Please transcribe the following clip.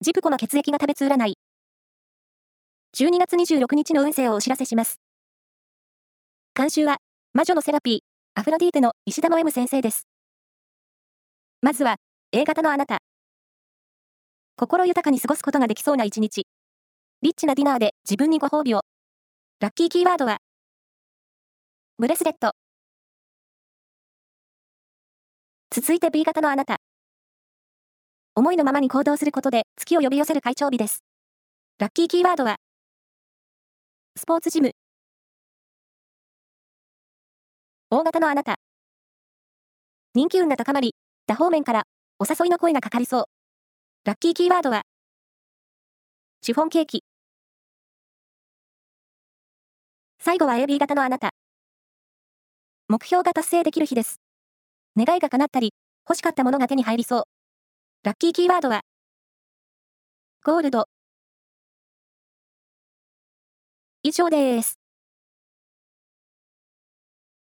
ジプコの血液が食べつ占い。12月26日の運勢をお知らせします。監修は、魔女のセラピー、アフロディーテの石田の M 先生です。まずは、A 型のあなた。心豊かに過ごすことができそうな一日。リッチなディナーで自分にご褒美を。ラッキーキーワードは、ブレスレット。続いて B 型のあなた。思いのままに行動することで月を呼び寄せる会長日です。ラッキーキーワードは、スポーツジム。大型のあなた。人気運が高まり、多方面からお誘いの声がかかりそう。ラッキーキーワードは、シフォンケーキ。最後は AB 型のあなた。目標が達成できる日です。願いが叶ったり、欲しかったものが手に入りそう。ラッキーキーワードは、ゴールド。以上です。